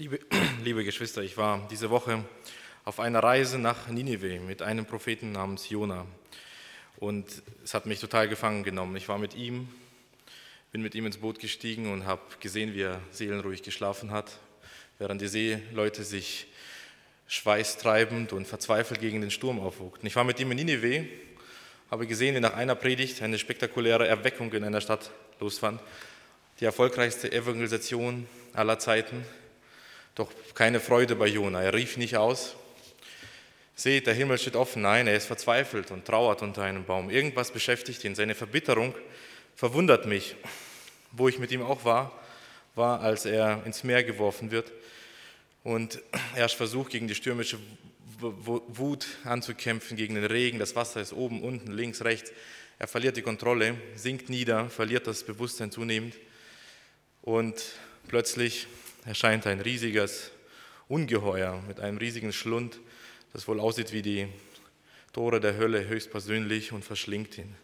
Liebe, liebe Geschwister, ich war diese Woche auf einer Reise nach Ninive mit einem Propheten namens Jona. Und es hat mich total gefangen genommen. Ich war mit ihm, bin mit ihm ins Boot gestiegen und habe gesehen, wie er seelenruhig geschlafen hat, während die Seeleute sich schweißtreibend und verzweifelt gegen den Sturm aufwogten. Ich war mit ihm in Ninive, habe gesehen, wie nach einer Predigt eine spektakuläre Erweckung in einer Stadt losfand. Die erfolgreichste Evangelisation aller Zeiten doch keine Freude bei Jona. Er rief nicht aus. Seht, der Himmel steht offen. Nein, er ist verzweifelt und trauert unter einem Baum. Irgendwas beschäftigt ihn. Seine Verbitterung verwundert mich. Wo ich mit ihm auch war, war, als er ins Meer geworfen wird und erst versucht, gegen die stürmische Wut anzukämpfen, gegen den Regen. Das Wasser ist oben, unten, links, rechts. Er verliert die Kontrolle, sinkt nieder, verliert das Bewusstsein zunehmend und plötzlich erscheint ein riesiges Ungeheuer mit einem riesigen Schlund, das wohl aussieht wie die Tore der Hölle höchstpersönlich und verschlingt ihn.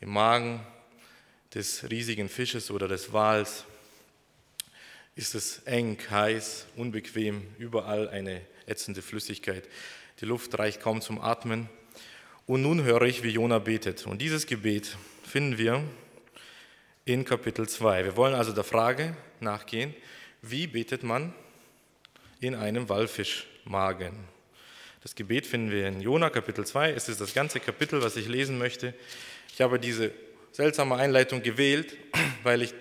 Im Magen des riesigen Fisches oder des Wals ist es eng, heiß, unbequem, überall eine ätzende Flüssigkeit. Die Luft reicht kaum zum Atmen. Und nun höre ich, wie Jona betet. Und dieses Gebet finden wir in Kapitel 2. Wir wollen also der Frage nachgehen, wie betet man in einem Walfischmagen? Das Gebet finden wir in Jona Kapitel 2. Es ist das ganze Kapitel, was ich lesen möchte. Ich habe diese seltsame Einleitung gewählt, weil ich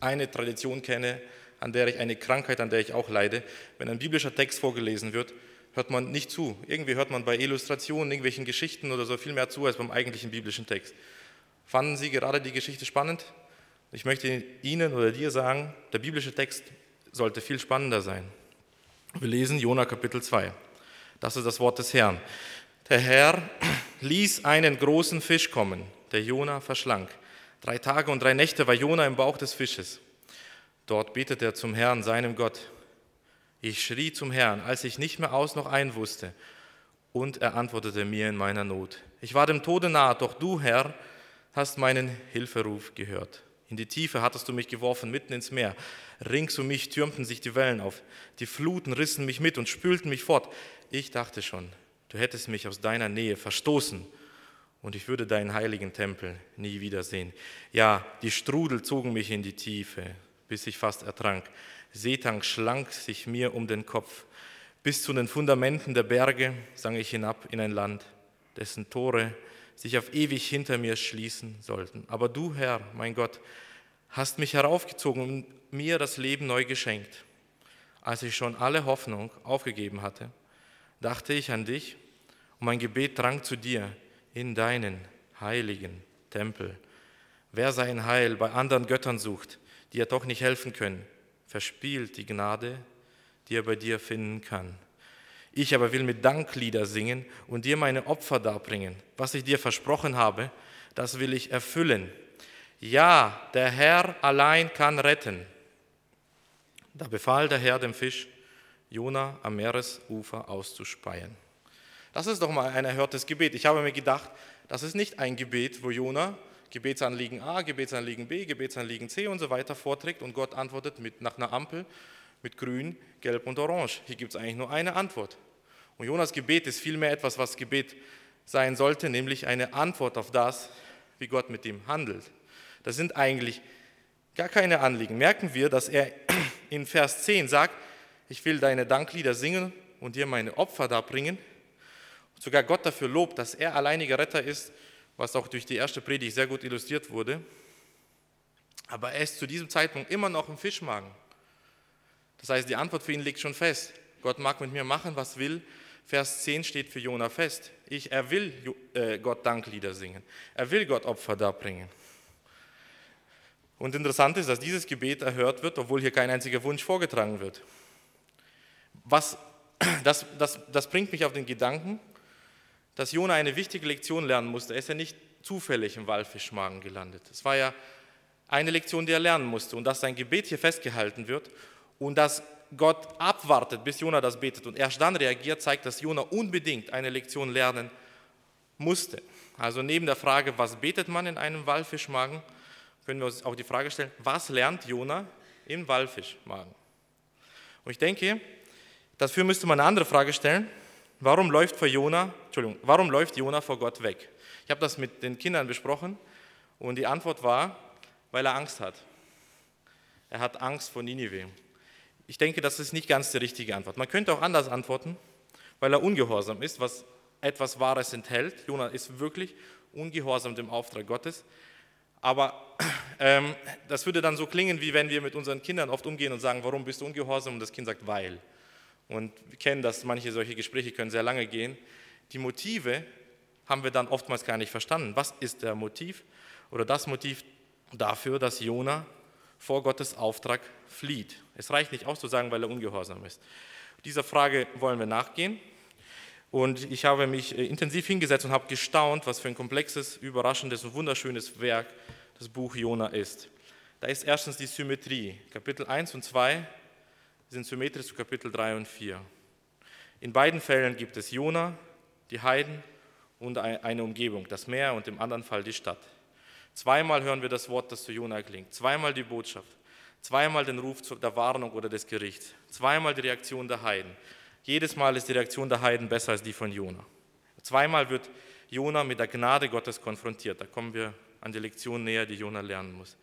eine Tradition kenne, an der ich eine Krankheit, an der ich auch leide. Wenn ein biblischer Text vorgelesen wird, hört man nicht zu. Irgendwie hört man bei Illustrationen, irgendwelchen Geschichten oder so viel mehr zu als beim eigentlichen biblischen Text. Fanden Sie gerade die Geschichte spannend? Ich möchte Ihnen oder dir sagen, der biblische Text sollte viel spannender sein. Wir lesen Jona Kapitel 2. Das ist das Wort des Herrn. Der Herr ließ einen großen Fisch kommen, der Jona verschlang. Drei Tage und drei Nächte war Jona im Bauch des Fisches. Dort betete er zum Herrn, seinem Gott. Ich schrie zum Herrn, als ich nicht mehr aus noch ein wusste, und er antwortete mir in meiner Not. Ich war dem Tode nahe, doch du, Herr, hast meinen Hilferuf gehört. In die Tiefe hattest du mich geworfen, mitten ins Meer. Rings um mich türmten sich die Wellen auf. Die Fluten rissen mich mit und spülten mich fort. Ich dachte schon, du hättest mich aus deiner Nähe verstoßen und ich würde deinen heiligen Tempel nie wiedersehen. Ja, die Strudel zogen mich in die Tiefe, bis ich fast ertrank. Seetang schlang sich mir um den Kopf. Bis zu den Fundamenten der Berge sang ich hinab in ein Land, dessen Tore sich auf ewig hinter mir schließen sollten. Aber du, Herr, mein Gott, hast mich heraufgezogen und mir das Leben neu geschenkt. Als ich schon alle Hoffnung aufgegeben hatte, dachte ich an dich und mein Gebet drang zu dir in deinen heiligen Tempel. Wer sein Heil bei anderen Göttern sucht, die er doch nicht helfen können, verspielt die Gnade, die er bei dir finden kann. Ich aber will mit Danklieder singen und dir meine Opfer darbringen. Was ich dir versprochen habe, das will ich erfüllen. Ja, der Herr allein kann retten. Da befahl der Herr dem Fisch, Jona am Meeresufer auszuspeien. Das ist doch mal ein erhörtes Gebet. Ich habe mir gedacht, das ist nicht ein Gebet, wo Jona Gebetsanliegen A, Gebetsanliegen B, Gebetsanliegen C und so weiter vorträgt und Gott antwortet mit, nach einer Ampel mit Grün, Gelb und Orange. Hier gibt es eigentlich nur eine Antwort. Und Jonas Gebet ist vielmehr etwas, was Gebet sein sollte, nämlich eine Antwort auf das, wie Gott mit ihm handelt. Das sind eigentlich gar keine Anliegen. Merken wir, dass er in Vers 10 sagt, ich will deine Danklieder singen und dir meine Opfer darbringen. Sogar Gott dafür lobt, dass er alleiniger Retter ist, was auch durch die erste Predigt sehr gut illustriert wurde. Aber er ist zu diesem Zeitpunkt immer noch im Fischmagen. Das heißt, die Antwort für ihn liegt schon fest. Gott mag mit mir machen, was will. Vers 10 steht für Jona fest. Ich, er will äh, Gott Danklieder singen. Er will Gott Opfer darbringen. Und interessant ist, dass dieses Gebet erhört wird, obwohl hier kein einziger Wunsch vorgetragen wird. Was, das, das, das bringt mich auf den Gedanken, dass Jona eine wichtige Lektion lernen musste. Er ist ja nicht zufällig im Walfischmagen gelandet. Es war ja eine Lektion, die er lernen musste. Und dass sein Gebet hier festgehalten wird und dass Gott abwartet, bis Jona das betet und erst dann reagiert, zeigt, dass Jona unbedingt eine Lektion lernen musste. Also neben der Frage, was betet man in einem Walfischmagen, können wir uns auch die Frage stellen, was lernt Jona im Walfischmagen? Und ich denke, dafür müsste man eine andere Frage stellen. Warum läuft vor Jona, Entschuldigung, warum läuft Jona vor Gott weg? Ich habe das mit den Kindern besprochen und die Antwort war, weil er Angst hat. Er hat Angst vor Ninive. Ich denke, das ist nicht ganz die richtige Antwort. Man könnte auch anders antworten, weil er ungehorsam ist, was etwas Wahres enthält. Jona ist wirklich ungehorsam dem Auftrag Gottes. Aber ähm, das würde dann so klingen, wie wenn wir mit unseren Kindern oft umgehen und sagen, warum bist du ungehorsam? Und das Kind sagt, weil. Und wir kennen das, manche solche Gespräche können sehr lange gehen. Die Motive haben wir dann oftmals gar nicht verstanden. Was ist der Motiv oder das Motiv dafür, dass Jona vor Gottes Auftrag flieht? Es reicht nicht aus zu sagen, weil er ungehorsam ist. Dieser Frage wollen wir nachgehen. Und ich habe mich äh, intensiv hingesetzt und habe gestaunt, was für ein komplexes, überraschendes und wunderschönes Werk das Buch Jona ist. Da ist erstens die Symmetrie. Kapitel 1 und 2 sind symmetrisch zu Kapitel 3 und 4. In beiden Fällen gibt es Jona, die Heiden und eine Umgebung, das Meer und im anderen Fall die Stadt. Zweimal hören wir das Wort, das zu Jona klingt, zweimal die Botschaft, zweimal den Ruf der Warnung oder des Gerichts, zweimal die Reaktion der Heiden. Jedes Mal ist die Reaktion der Heiden besser als die von Jona. Zweimal wird Jona mit der Gnade Gottes konfrontiert. Da kommen wir an die Lektion näher, die Jona lernen muss.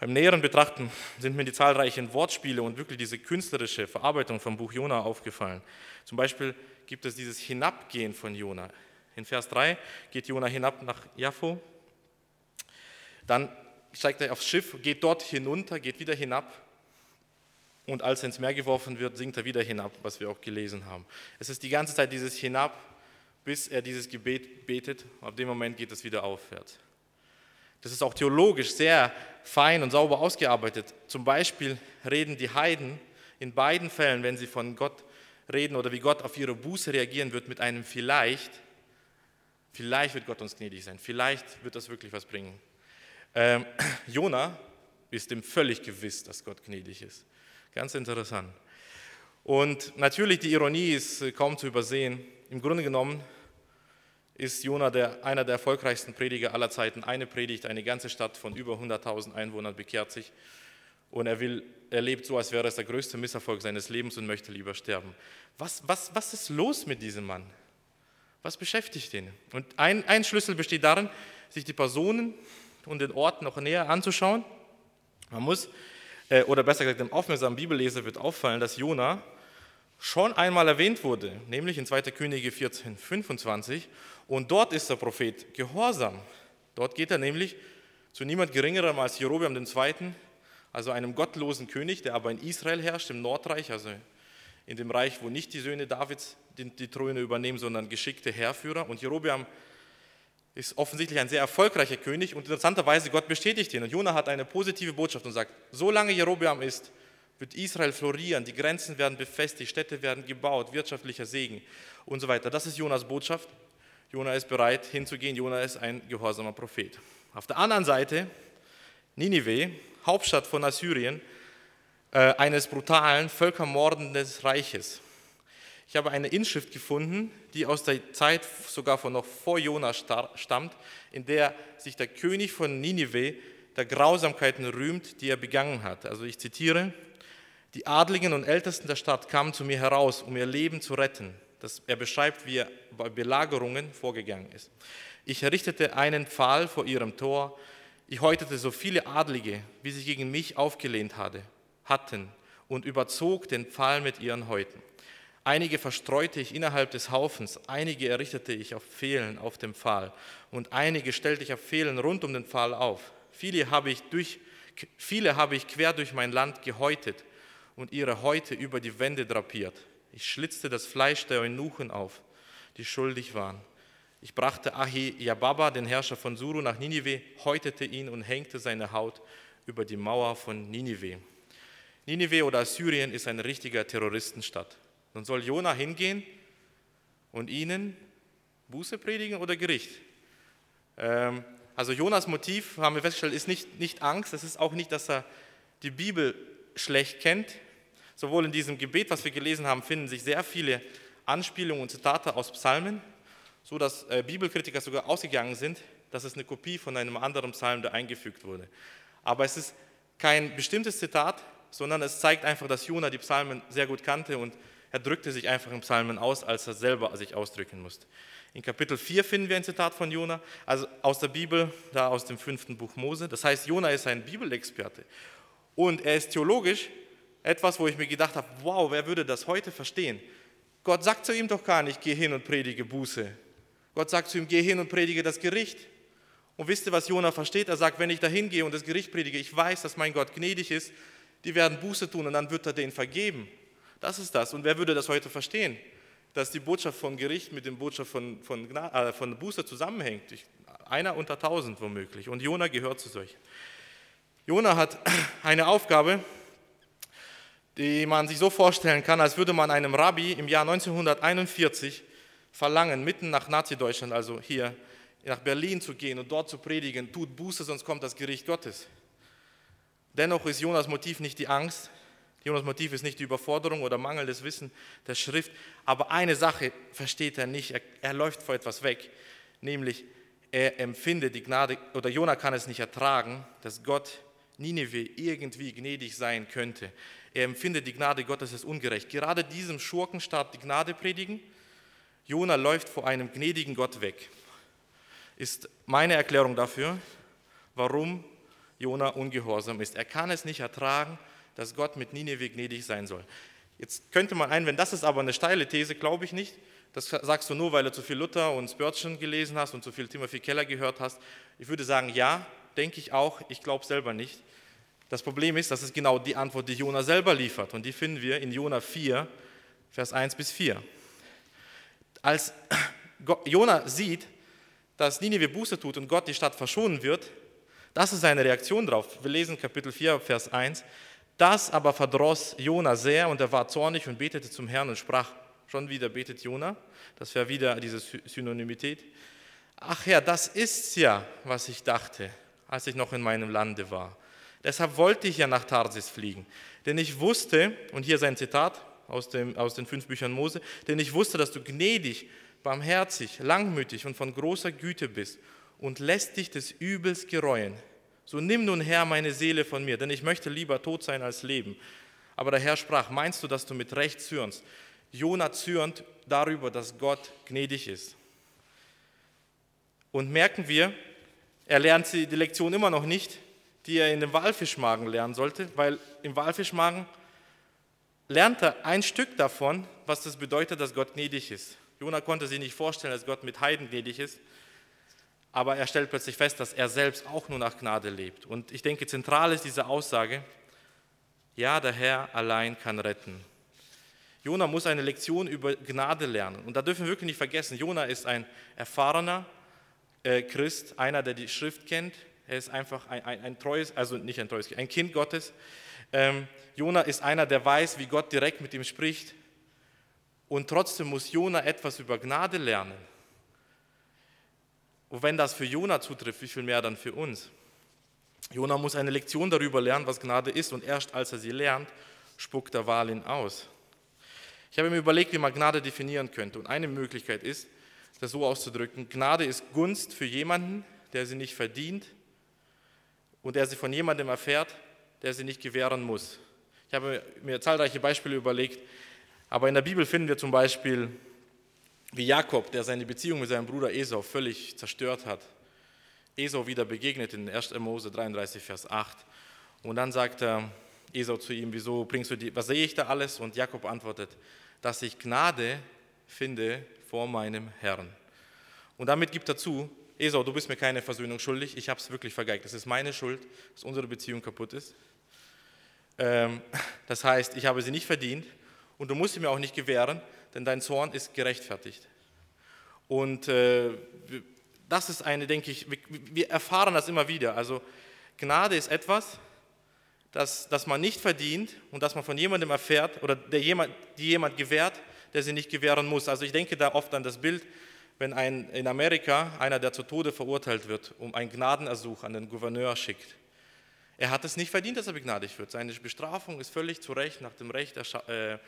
Beim näheren Betrachten sind mir die zahlreichen Wortspiele und wirklich diese künstlerische Verarbeitung vom Buch Jona aufgefallen. Zum Beispiel gibt es dieses Hinabgehen von Jona. In Vers 3 geht Jona hinab nach Jaffo, dann steigt er aufs Schiff, geht dort hinunter, geht wieder hinab und als er ins Meer geworfen wird, sinkt er wieder hinab, was wir auch gelesen haben. Es ist die ganze Zeit dieses Hinab, bis er dieses Gebet betet. Ab dem Moment geht es wieder aufwärts. Das ist auch theologisch sehr fein und sauber ausgearbeitet. Zum Beispiel reden die Heiden in beiden Fällen, wenn sie von Gott reden oder wie Gott auf ihre Buße reagieren wird, mit einem vielleicht. Vielleicht wird Gott uns gnädig sein. Vielleicht wird das wirklich was bringen. Ähm, Jona ist dem völlig gewiss, dass Gott gnädig ist. Ganz interessant. Und natürlich, die Ironie ist äh, kaum zu übersehen. Im Grunde genommen ist Jona der, einer der erfolgreichsten Prediger aller Zeiten. Eine Predigt, eine ganze Stadt von über 100.000 Einwohnern bekehrt sich. Und er, will, er lebt so, als wäre es der größte Misserfolg seines Lebens und möchte lieber sterben. Was, was, was ist los mit diesem Mann? Was beschäftigt ihn? Und ein, ein Schlüssel besteht darin, sich die Personen und den Ort noch näher anzuschauen. Man muss, äh, oder besser gesagt, dem aufmerksamen Bibelleser wird auffallen, dass Jona schon einmal erwähnt wurde, nämlich in 2. Könige 14, 25. Und dort ist der Prophet gehorsam. Dort geht er nämlich zu niemand Geringerem als Jerobeam II., also einem gottlosen König, der aber in Israel herrscht, im Nordreich, also in dem Reich, wo nicht die Söhne Davids die, die Throne übernehmen, sondern geschickte Heerführer. Und Jerobeam ist offensichtlich ein sehr erfolgreicher König und interessanterweise Gott bestätigt ihn. Und Jona hat eine positive Botschaft und sagt, solange Jerobeam ist, wird Israel florieren, die Grenzen werden befestigt, Städte werden gebaut, wirtschaftlicher Segen und so weiter. Das ist Jonas Botschaft. Jona ist bereit hinzugehen, Jona ist ein gehorsamer Prophet. Auf der anderen Seite, Ninive, Hauptstadt von Assyrien, äh, eines brutalen, völkermordenden Reiches. Ich habe eine Inschrift gefunden, die aus der Zeit sogar von noch vor Jona stammt, in der sich der König von Ninive der Grausamkeiten rühmt, die er begangen hat. Also ich zitiere, die Adligen und Ältesten der Stadt kamen zu mir heraus, um ihr Leben zu retten. Das, er beschreibt, wie er bei Belagerungen vorgegangen ist. Ich errichtete einen Pfahl vor ihrem Tor. Ich häutete so viele Adlige, wie sie gegen mich aufgelehnt hatte, hatten, und überzog den Pfahl mit ihren Häuten. Einige verstreute ich innerhalb des Haufens, einige errichtete ich auf Pfählen auf dem Pfahl und einige stellte ich auf Pfählen rund um den Pfahl auf. Viele habe ich, durch, viele habe ich quer durch mein Land gehäutet und ihre Häute über die Wände drapiert. Ich schlitzte das Fleisch der Eunuchen auf, die schuldig waren. Ich brachte Ahi Yababa, den Herrscher von Suru, nach Ninive, häutete ihn und hängte seine Haut über die Mauer von Ninive. Ninive oder Assyrien ist eine richtige Terroristenstadt. Nun soll Jona hingehen und ihnen Buße predigen oder Gericht. Ähm, also Jonas Motiv, haben wir festgestellt, ist nicht, nicht Angst, es ist auch nicht, dass er die Bibel schlecht kennt, Sowohl in diesem Gebet, was wir gelesen haben, finden sich sehr viele Anspielungen und Zitate aus Psalmen, so dass äh, Bibelkritiker sogar ausgegangen sind, dass es eine Kopie von einem anderen Psalm, der eingefügt wurde. Aber es ist kein bestimmtes Zitat, sondern es zeigt einfach, dass Jona die Psalmen sehr gut kannte und er drückte sich einfach in Psalmen aus, als er selber sich ausdrücken musste. In Kapitel 4 finden wir ein Zitat von Jona, also aus der Bibel, da aus dem fünften Buch Mose. Das heißt, Jona ist ein Bibelexperte und er ist theologisch etwas, wo ich mir gedacht habe, wow, wer würde das heute verstehen? Gott sagt zu ihm doch gar nicht, geh hin und predige Buße. Gott sagt zu ihm, geh hin und predige das Gericht. Und wisst ihr, was Jona versteht? Er sagt, wenn ich da hingehe und das Gericht predige, ich weiß, dass mein Gott gnädig ist, die werden Buße tun und dann wird er denen vergeben. Das ist das. Und wer würde das heute verstehen? Dass die Botschaft von Gericht mit der Botschaft von, von, äh, von Buße zusammenhängt. Ich, einer unter tausend womöglich. Und Jona gehört zu solchen. Jona hat eine Aufgabe, die man sich so vorstellen kann, als würde man einem Rabbi im Jahr 1941 verlangen, mitten nach Nazi-Deutschland, also hier nach Berlin zu gehen und dort zu predigen, tut Buße, sonst kommt das Gericht Gottes. Dennoch ist Jonas Motiv nicht die Angst, Jonas Motiv ist nicht die Überforderung oder mangelndes Wissen der Schrift, aber eine Sache versteht er nicht, er, er läuft vor etwas weg, nämlich er empfindet die Gnade, oder Jonah kann es nicht ertragen, dass Gott Nineveh irgendwie gnädig sein könnte. Er empfindet die Gnade Gottes als ungerecht. Gerade diesem Schurkenstaat die Gnade predigen, Jona läuft vor einem gnädigen Gott weg. Ist meine Erklärung dafür, warum Jona ungehorsam ist. Er kann es nicht ertragen, dass Gott mit Nineveh gnädig sein soll. Jetzt könnte man einwenden, das ist aber eine steile These, glaube ich nicht. Das sagst du nur, weil du zu viel Luther und Spurgeon gelesen hast und zu viel Timothy Keller gehört hast. Ich würde sagen, ja, denke ich auch, ich glaube selber nicht. Das Problem ist, das ist genau die Antwort, die Jona selber liefert. Und die finden wir in Jona 4, Vers 1 bis 4. Als Jona sieht, dass Nineveh Buße tut und Gott die Stadt verschonen wird, das ist seine Reaktion darauf. Wir lesen Kapitel 4, Vers 1. Das aber verdross Jona sehr und er war zornig und betete zum Herrn und sprach, schon wieder betet Jona, das wäre wieder diese Synonymität. Ach Herr, das ist's ja, was ich dachte, als ich noch in meinem Lande war. Deshalb wollte ich ja nach Tarsis fliegen, denn ich wusste, und hier sein Zitat aus, dem, aus den fünf Büchern Mose, denn ich wusste, dass du gnädig, barmherzig, langmütig und von großer Güte bist und lässt dich des Übels gereuen. So nimm nun Herr meine Seele von mir, denn ich möchte lieber tot sein als leben. Aber der Herr sprach, meinst du, dass du mit Recht zürnst? Jona zürnt darüber, dass Gott gnädig ist. Und merken wir, er lernt die Lektion immer noch nicht, die er in dem Walfischmagen lernen sollte, weil im Walfischmagen lernt er ein Stück davon, was das bedeutet, dass Gott gnädig ist. Jona konnte sich nicht vorstellen, dass Gott mit Heiden gnädig ist, aber er stellt plötzlich fest, dass er selbst auch nur nach Gnade lebt. Und ich denke, zentral ist diese Aussage, ja, der Herr allein kann retten. Jona muss eine Lektion über Gnade lernen. Und da dürfen wir wirklich nicht vergessen, Jona ist ein erfahrener äh, Christ, einer, der die Schrift kennt, er ist einfach ein, ein, ein treues, also nicht ein treues, ein Kind Gottes. Ähm, Jona ist einer, der weiß, wie Gott direkt mit ihm spricht. Und trotzdem muss Jona etwas über Gnade lernen. Und wenn das für Jona zutrifft, wie viel mehr dann für uns? Jona muss eine Lektion darüber lernen, was Gnade ist. Und erst als er sie lernt, spuckt der Wal ihn aus. Ich habe mir überlegt, wie man Gnade definieren könnte. Und eine Möglichkeit ist, das so auszudrücken: Gnade ist Gunst für jemanden, der sie nicht verdient und der sie von jemandem erfährt, der sie nicht gewähren muss. Ich habe mir zahlreiche Beispiele überlegt, aber in der Bibel finden wir zum Beispiel, wie Jakob, der seine Beziehung mit seinem Bruder Esau völlig zerstört hat, Esau wieder begegnet in 1. Mose 33, Vers 8. Und dann sagt Esau zu ihm, wieso bringst du die, was sehe ich da alles? Und Jakob antwortet, dass ich Gnade finde vor meinem Herrn. Und damit gibt er zu, Esau, du bist mir keine Versöhnung schuldig, ich habe es wirklich vergeigt. Es ist meine Schuld, dass unsere Beziehung kaputt ist. Ähm, das heißt, ich habe sie nicht verdient und du musst sie mir auch nicht gewähren, denn dein Zorn ist gerechtfertigt. Und äh, das ist eine, denke ich, wir erfahren das immer wieder. Also Gnade ist etwas, das, das man nicht verdient und das man von jemandem erfährt oder der jemand, die jemand gewährt, der sie nicht gewähren muss. Also ich denke da oft an das Bild, wenn ein, in Amerika einer, der zu Tode verurteilt wird, um einen Gnadenersuch an den Gouverneur schickt. Er hat es nicht verdient, dass er begnadigt wird. Seine Bestrafung ist völlig zu Recht nach dem Recht äh,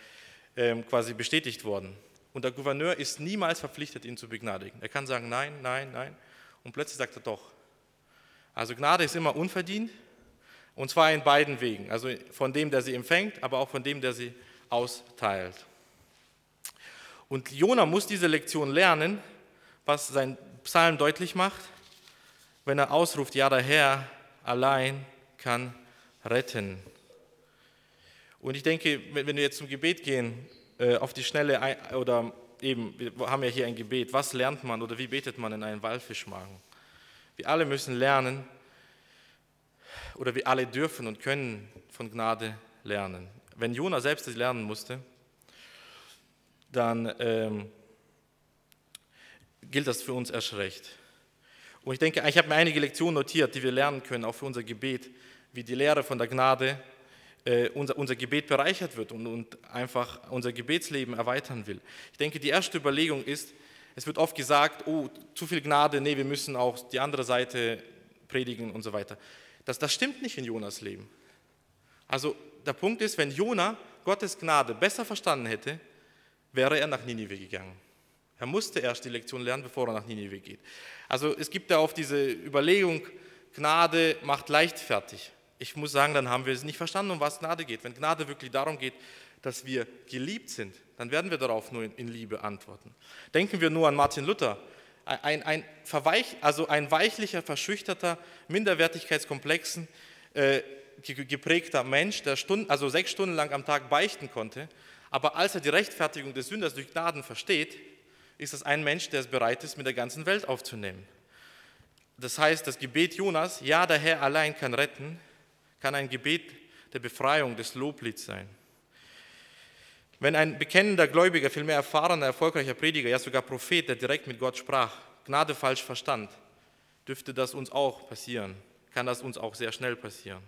quasi bestätigt worden. Und der Gouverneur ist niemals verpflichtet, ihn zu begnadigen. Er kann sagen, nein, nein, nein. Und plötzlich sagt er doch. Also Gnade ist immer unverdient, Und zwar in beiden Wegen. Also von dem, der sie empfängt, aber auch von dem, der sie austeilt. Und Jona muss diese Lektion lernen, was sein Psalm deutlich macht, wenn er ausruft, ja, der Herr allein kann retten. Und ich denke, wenn wir jetzt zum Gebet gehen, äh, auf die Schnelle, oder eben, wir haben ja hier ein Gebet, was lernt man oder wie betet man in einen Walfischmagen? Wir alle müssen lernen, oder wir alle dürfen und können von Gnade lernen. Wenn Jona selbst das lernen musste, dann ähm, gilt das für uns erst recht. Und ich denke, ich habe mir einige Lektionen notiert, die wir lernen können, auch für unser Gebet, wie die Lehre von der Gnade äh, unser, unser Gebet bereichert wird und, und einfach unser Gebetsleben erweitern will. Ich denke, die erste Überlegung ist, es wird oft gesagt, oh, zu viel Gnade, nee, wir müssen auch die andere Seite predigen und so weiter. Das, das stimmt nicht in Jonas Leben. Also der Punkt ist, wenn Jona Gottes Gnade besser verstanden hätte, wäre er nach Ninive gegangen. Er musste erst die Lektion lernen, bevor er nach Ninive geht. Also es gibt ja oft diese Überlegung, Gnade macht leichtfertig. Ich muss sagen, dann haben wir es nicht verstanden, um was Gnade geht. Wenn Gnade wirklich darum geht, dass wir geliebt sind, dann werden wir darauf nur in, Liebe antworten. Denken wir nur an Martin Luther, ein, ein, verweich, also ein weichlicher, verschüchterter, minderwertigkeitskomplexen, äh, geprägter Mensch, der Stunden, also sechs Stunden lang am Tag beichten konnte, aber als er die Rechtfertigung des Sünders durch Gnaden versteht, ist das ein Mensch, der es bereit ist, mit der ganzen Welt aufzunehmen. Das heißt, das Gebet Jonas, ja, der Herr allein kann retten, kann ein Gebet der Befreiung, des Loblieds sein. Wenn ein bekennender Gläubiger, vielmehr erfahrener, erfolgreicher Prediger, ja sogar Prophet, der direkt mit Gott sprach, Gnade falsch verstand, dürfte das uns auch passieren, kann das uns auch sehr schnell passieren.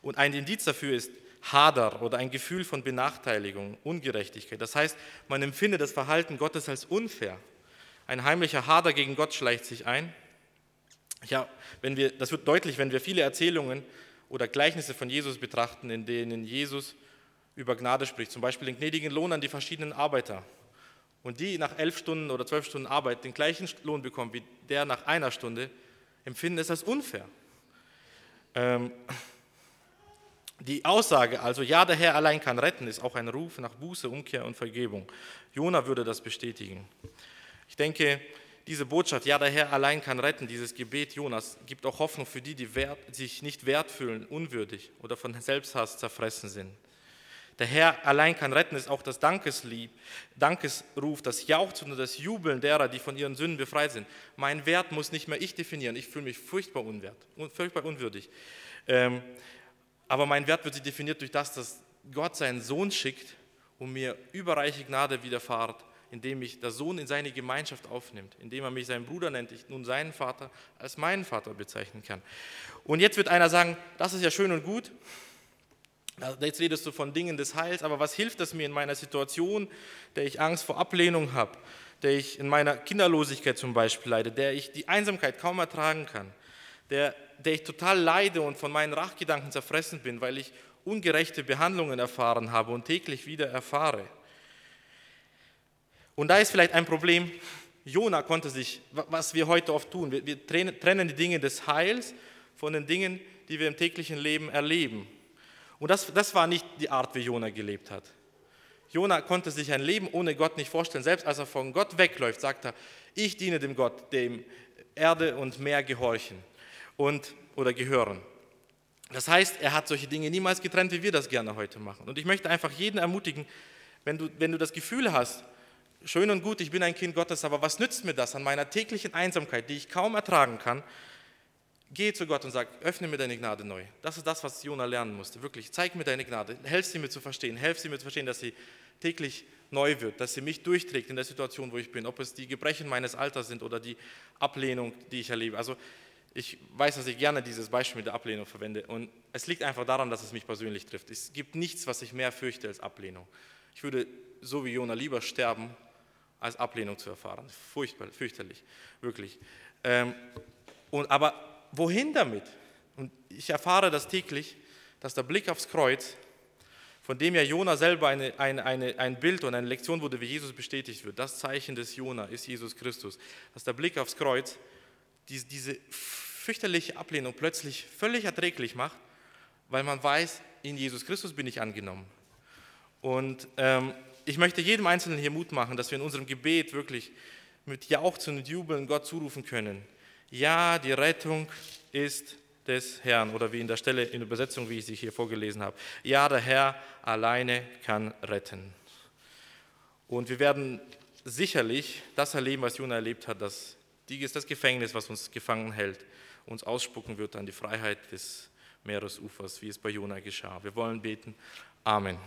Und ein Indiz dafür ist Hader oder ein Gefühl von Benachteiligung, Ungerechtigkeit. Das heißt, man empfindet das Verhalten Gottes als unfair. Ein heimlicher Hader gegen Gott schleicht sich ein. Ja, wenn wir, das wird deutlich, wenn wir viele Erzählungen oder Gleichnisse von Jesus betrachten, in denen Jesus über Gnade spricht, zum Beispiel den gnädigen Lohn an die verschiedenen Arbeiter. Und die nach elf Stunden oder zwölf Stunden Arbeit den gleichen Lohn bekommen wie der nach einer Stunde, empfinden es als unfair. Ähm, die Aussage, also ja, der Herr allein kann retten, ist auch ein Ruf nach Buße, Umkehr und Vergebung. Jona würde das bestätigen. Ich denke, diese Botschaft, ja, der Herr allein kann retten, dieses Gebet Jonas, gibt auch Hoffnung für die, die wert, sich nicht wert fühlen, unwürdig oder von Selbsthass zerfressen sind. Der Herr allein kann retten, ist auch das Dankeslied, Dankesruf, das Jauchzen und das Jubeln derer, die von ihren Sünden befreit sind. Mein Wert muss nicht mehr ich definieren. Ich fühle mich furchtbar unwert, furchtbar unwürdig. Ähm, aber mein Wert wird definiert durch das, dass Gott seinen Sohn schickt, um mir überreiche Gnade widerfahrt, indem mich der Sohn in seine Gemeinschaft aufnimmt, indem er mich seinen Bruder nennt, ich nun seinen Vater als meinen Vater bezeichnen kann. Und jetzt wird einer sagen, das ist ja schön und gut, Jetzt redest du von Dingen des Heils, aber was hilft es mir in meiner Situation, der ich Angst vor Ablehnung habe, der ich in meiner Kinderlosigkeit zum Beispiel leide, der ich die Einsamkeit kaum ertragen kann, der, der ich total leide und von meinen Rachgedanken zerfressen bin, weil ich ungerechte Behandlungen erfahren habe und täglich wieder erfahre. Und da ist vielleicht ein Problem, Jona konnte sich, was wir heute oft tun, wir, wir trennen die Dinge des Heils von den Dingen, die wir im täglichen Leben erleben. Und das, das war nicht die Art, wie Jona gelebt hat. Jona konnte sich ein Leben ohne Gott nicht vorstellen. Selbst als er von Gott wegläuft, sagt er, ich diene dem Gott, dem Erde und Meer gehorchen und, oder gehören. Das heißt, er hat solche Dinge niemals getrennt, wie wir das gerne heute machen. Und ich möchte einfach jeden ermutigen, wenn du, wenn du das Gefühl hast, schön und gut, ich bin ein Kind Gottes, aber was nützt mir das an meiner täglichen Einsamkeit, die ich kaum ertragen kann, Geh zu Gott und sag, öffne mir deine Gnade neu. Das ist das, was Jona lernen musste. Wirklich, zeig mir deine Gnade. Helf sie mir zu verstehen. Helf sie mir zu verstehen, dass sie täglich neu wird, dass sie mich durchträgt in der Situation, wo ich bin. Ob es die Gebrechen meines Alters sind oder die Ablehnung, die ich erlebe. Also ich weiß, dass ich gerne dieses Beispiel mit der Ablehnung verwende. Und es liegt einfach daran, dass es mich persönlich trifft. Es gibt nichts, was ich mehr fürchte als Ablehnung. Ich würde so wie Jona lieber sterben, als Ablehnung zu erfahren. Furchtbar, fürchterlich, wirklich. Ähm, und, aber wohin damit? Und ich erfahre das täglich, dass der Blick aufs Kreuz, von dem ja Jona selber eine, eine, eine, ein Bild und eine Lektion wurde, wie Jesus bestätigt wird, das Zeichen des Jona ist Jesus Christus, dass der Blick aufs Kreuz diese, diese fürchterliche Ablehnung plötzlich völlig erträglich macht, weil man weiß, in Jesus Christus bin ich angenommen. Und ähm, ich möchte jedem Einzelnen hier Mut machen, dass wir in unserem Gebet wirklich mit Jauchzen und Jubeln Gott zurufen können. Ja, die Rettung ist des Herrn oder wie in der Stelle in der Übersetzung, wie ich sie hier vorgelesen habe. Ja, der Herr alleine kann retten. Und wir werden sicherlich das erleben, was Jona erlebt hat, dass das Gefängnis, was uns gefangen hält, uns ausspucken wird an die Freiheit des Meeresufers, wie es bei Jona geschah. Wir wollen beten. Amen.